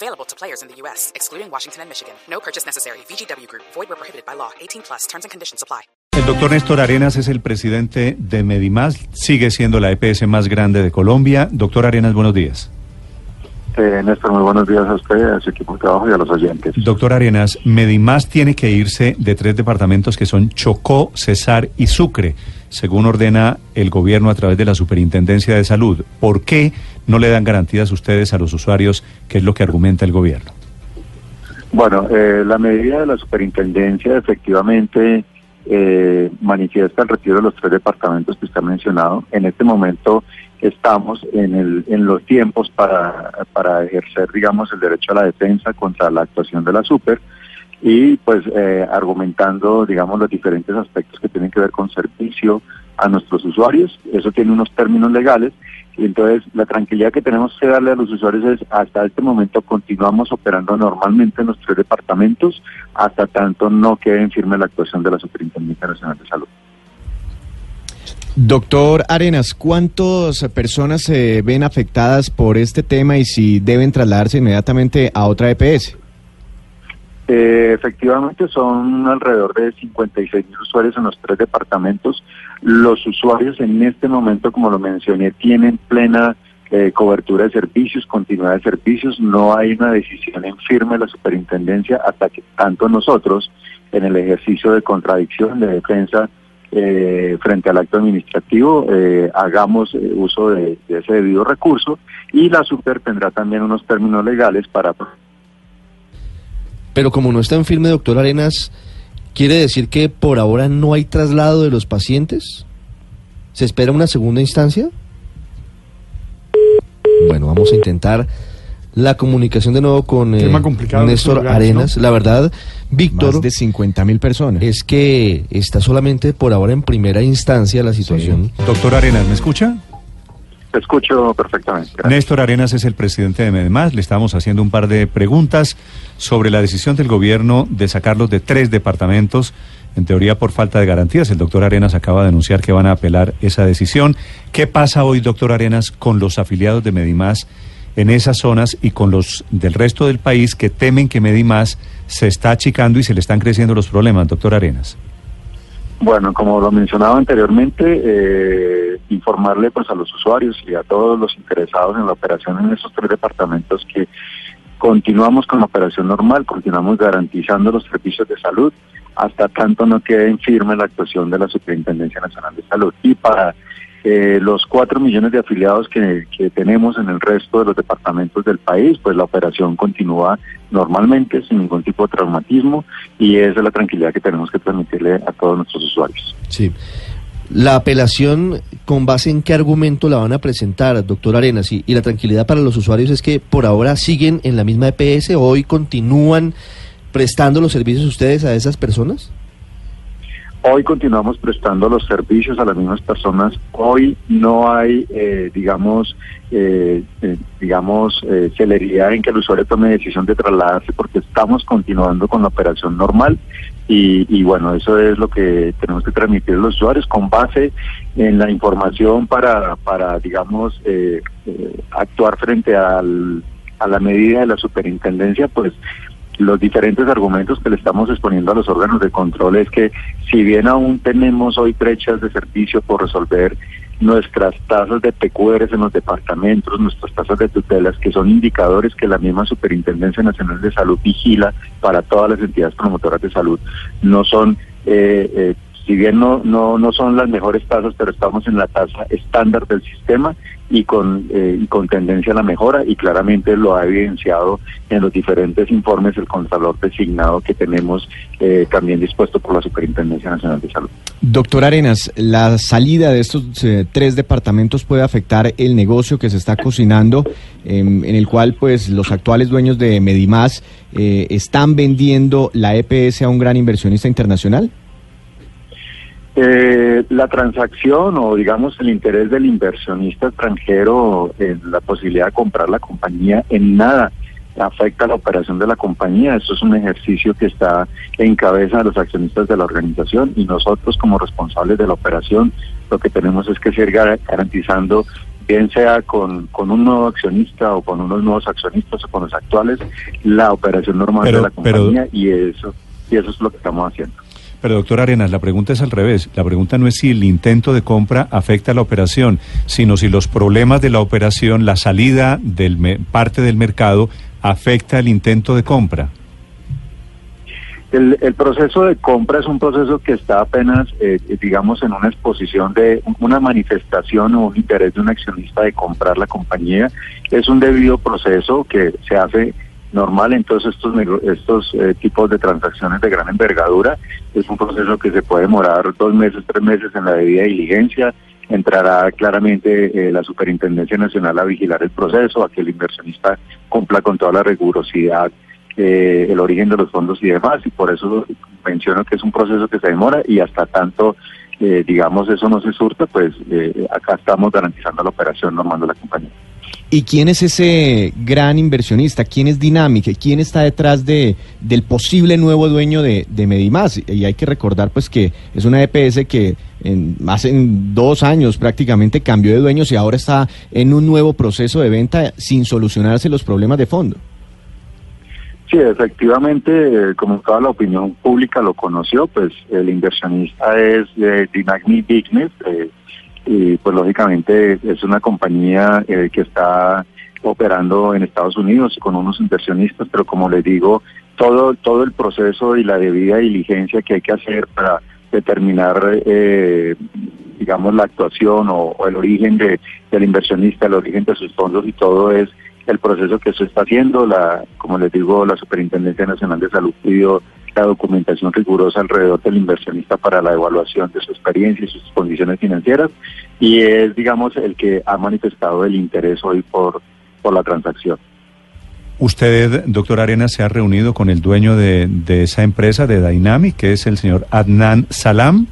Available to players in the U.S., excluding Washington and Michigan. No purchase necessary. VGW Group. Void where prohibited by law. 18 plus. Terms and conditions apply. El doctor Néstor Arenas es el presidente de Medimás, sigue siendo la EPS más grande de Colombia. Doctor Arenas, buenos días. Eh, Néstor, muy buenos días a usted, a su equipo de trabajo y a los oyentes. Doctor Arenas, Medimás tiene que irse de tres departamentos que son Chocó, Cesar y Sucre, según ordena el gobierno a través de la Superintendencia de Salud. ¿Por qué no le dan garantías ustedes a los usuarios, que es lo que argumenta el gobierno? Bueno, eh, la medida de la Superintendencia efectivamente eh, manifiesta el retiro de los tres departamentos que usted ha mencionado. En este momento estamos en, el, en los tiempos para, para ejercer, digamos, el derecho a la defensa contra la actuación de la super y pues eh, argumentando, digamos, los diferentes aspectos que tienen que ver con servicio a nuestros usuarios. Eso tiene unos términos legales y entonces la tranquilidad que tenemos que darle a los usuarios es hasta este momento continuamos operando normalmente en los tres departamentos hasta tanto no quede en firme la actuación de la Superintendencia Nacional de Salud. Doctor Arenas, ¿cuántas personas se ven afectadas por este tema y si deben trasladarse inmediatamente a otra EPS? Eh, efectivamente son alrededor de 56 mil usuarios en los tres departamentos. Los usuarios en este momento, como lo mencioné, tienen plena eh, cobertura de servicios, continuidad de servicios. No hay una decisión en firme de la superintendencia hasta que tanto nosotros, en el ejercicio de contradicción, de defensa, eh, frente al acto administrativo eh, hagamos eh, uso de, de, ese debido recurso y la super tendrá también unos términos legales para... Pero como no está en firme, doctor Arenas, ¿quiere decir que por ahora no hay traslado de los pacientes? ¿Se espera una segunda instancia? Bueno, vamos a intentar la comunicación de nuevo con eh, Néstor Arenas. ¿no? La verdad, Víctor. Más de 50 mil personas. Es que está solamente por ahora en primera instancia la situación. Sí. Doctor Arenas, ¿me escucha? Te escucho perfectamente. Gracias. Néstor Arenas es el presidente de Medemás. Le estamos haciendo un par de preguntas sobre la decisión del gobierno de sacarlos de tres departamentos, en teoría por falta de garantías. El doctor Arenas acaba de anunciar que van a apelar esa decisión. ¿Qué pasa hoy, doctor Arenas, con los afiliados de Medimás? en esas zonas y con los del resto del país que temen que Medimás se está achicando y se le están creciendo los problemas, doctor Arenas. Bueno, como lo mencionaba anteriormente, eh, informarle pues a los usuarios y a todos los interesados en la operación en esos tres departamentos que continuamos con la operación normal, continuamos garantizando los servicios de salud hasta tanto no quede en firme la actuación de la Superintendencia Nacional de Salud. Y para eh, los cuatro millones de afiliados que, que, tenemos en el resto de los departamentos del país, pues la operación continúa normalmente, sin ningún tipo de traumatismo, y esa es la tranquilidad que tenemos que transmitirle a todos nuestros usuarios. Sí. La apelación, ¿con base en qué argumento la van a presentar, doctor Arenas? Y, y la tranquilidad para los usuarios es que por ahora siguen en la misma EPS, hoy continúan prestando los servicios ustedes a esas personas? Hoy continuamos prestando los servicios a las mismas personas. Hoy no hay, eh, digamos, eh, eh, digamos, celeridad en que el usuario tome decisión de trasladarse porque estamos continuando con la operación normal y, bueno, eso es lo que tenemos que transmitir a los usuarios con base en la información para, para digamos, actuar frente al, a la medida de la superintendencia, pues los diferentes argumentos que le estamos exponiendo a los órganos de control es que si bien aún tenemos hoy brechas de servicio por resolver nuestras tasas de PQRs en los departamentos, nuestras tasas de tutelas, que son indicadores que la misma Superintendencia Nacional de Salud vigila para todas las entidades promotoras de salud, no son eh, eh, si bien no, no, no son las mejores tasas, pero estamos en la tasa estándar del sistema y con, eh, con tendencia a la mejora y claramente lo ha evidenciado en los diferentes informes el Contralor designado que tenemos eh, también dispuesto por la Superintendencia Nacional de Salud. Doctor Arenas, la salida de estos eh, tres departamentos puede afectar el negocio que se está cocinando, eh, en el cual pues los actuales dueños de Medimás están vendiendo la EPS a un gran inversionista internacional. Eh, la transacción o digamos el interés del inversionista extranjero en la posibilidad de comprar la compañía en nada afecta la operación de la compañía. Eso es un ejercicio que está en cabeza de los accionistas de la organización y nosotros como responsables de la operación lo que tenemos es que seguir garantizando bien sea con, con un nuevo accionista o con unos nuevos accionistas o con los actuales, la operación normal de la compañía y eso y eso es lo que estamos haciendo. Pero doctor Arenas, la pregunta es al revés. La pregunta no es si el intento de compra afecta a la operación, sino si los problemas de la operación, la salida del parte del mercado afecta el intento de compra? El, proceso de compra es un proceso que está apenas, eh, digamos, en una exposición de una manifestación o un interés de un accionista de comprar la compañía. Es un debido proceso que se hace normal en todos estos, estos eh, tipos de transacciones de gran envergadura. Es un proceso que se puede demorar dos meses, tres meses en la debida diligencia entrará claramente eh, la Superintendencia Nacional a vigilar el proceso, a que el inversionista cumpla con toda la rigurosidad, eh, el origen de los fondos y demás, y por eso menciono que es un proceso que se demora y hasta tanto, eh, digamos, eso no se surta, pues acá estamos garantizando la operación normal de la compañía. ¿Y quién es ese gran inversionista? ¿Quién es Dinámica? ¿Quién está detrás de, del posible nuevo dueño de, de Medimás? Y hay que recordar pues que es una EPS que en, hace dos años prácticamente cambió de dueños y ahora está en un nuevo proceso de venta sin solucionarse los problemas de fondo. Sí, efectivamente, como toda la opinión pública lo conoció, pues el inversionista es de Dynamic Business, eh, y pues lógicamente es una compañía eh, que está operando en Estados Unidos con unos inversionistas, pero como les digo, todo, todo el proceso y la debida diligencia que hay que hacer para determinar, eh, digamos, la actuación o, el origen de, del inversionista, el origen de sus fondos y todo es el proceso que se está haciendo. La, como les digo, la Superintendencia Nacional de Salud pidió documentación rigurosa alrededor del inversionista para la evaluación de su experiencia y sus condiciones financieras y es, digamos, el que ha manifestado el interés hoy por, por la transacción. Usted, doctor Arena, se ha reunido con el dueño de, de esa empresa, de Dynamic, que es el señor Adnan Salam.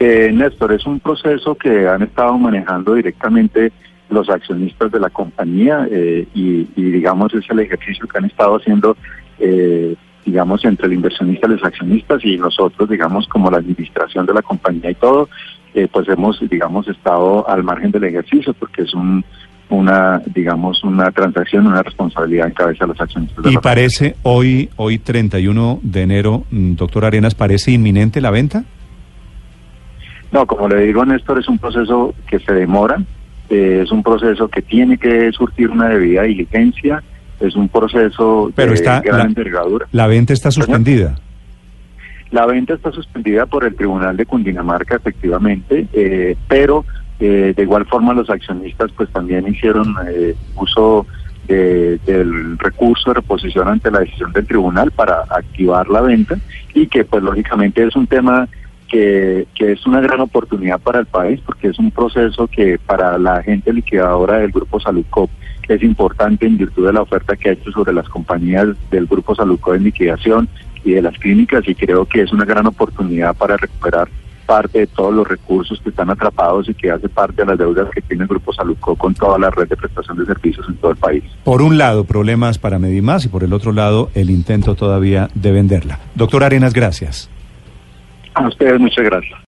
Eh, Néstor, es un proceso que han estado manejando directamente los accionistas de la compañía eh, y, y, digamos, es el ejercicio que han estado haciendo eh, digamos, entre el inversionista y los accionistas y nosotros, digamos, como la administración de la compañía y todo, eh, pues hemos, digamos, estado al margen del ejercicio porque es un una, digamos, una transacción, una responsabilidad en cabeza de los accionistas. ¿Y parece hoy, hoy 31 de enero, mm, doctor Arenas, parece inminente la venta? No, como le digo, Néstor, es un proceso que se demora, eh, es un proceso que tiene que surtir una debida diligencia, es un proceso Pero de gran la, envergadura. ¿La venta está suspendida? La venta está suspendida por el Tribunal de Cundinamarca, efectivamente, eh, pero eh, de igual forma los accionistas pues también hicieron eh, uso del recurso de reposición ante la decisión del tribunal para activar la venta y que pues lógicamente es un tema que, que, es una gran oportunidad para el país porque es un proceso que para la gente liquidadora del Grupo Es importante en virtud de la oferta que ha hecho sobre las compañías del Grupo Saludcop en liquidación y de las clínicas y creo que es una gran oportunidad para recuperar parte de todos los recursos que están atrapados y que hace parte de las deudas que tiene el Grupo Saludco con toda la red de prestación de servicios en todo el país. Por un lado, problemas para Medimás y por el otro lado, el intento todavía de venderla. Doctor Arenas, gracias. A ustedes, muchas gracias.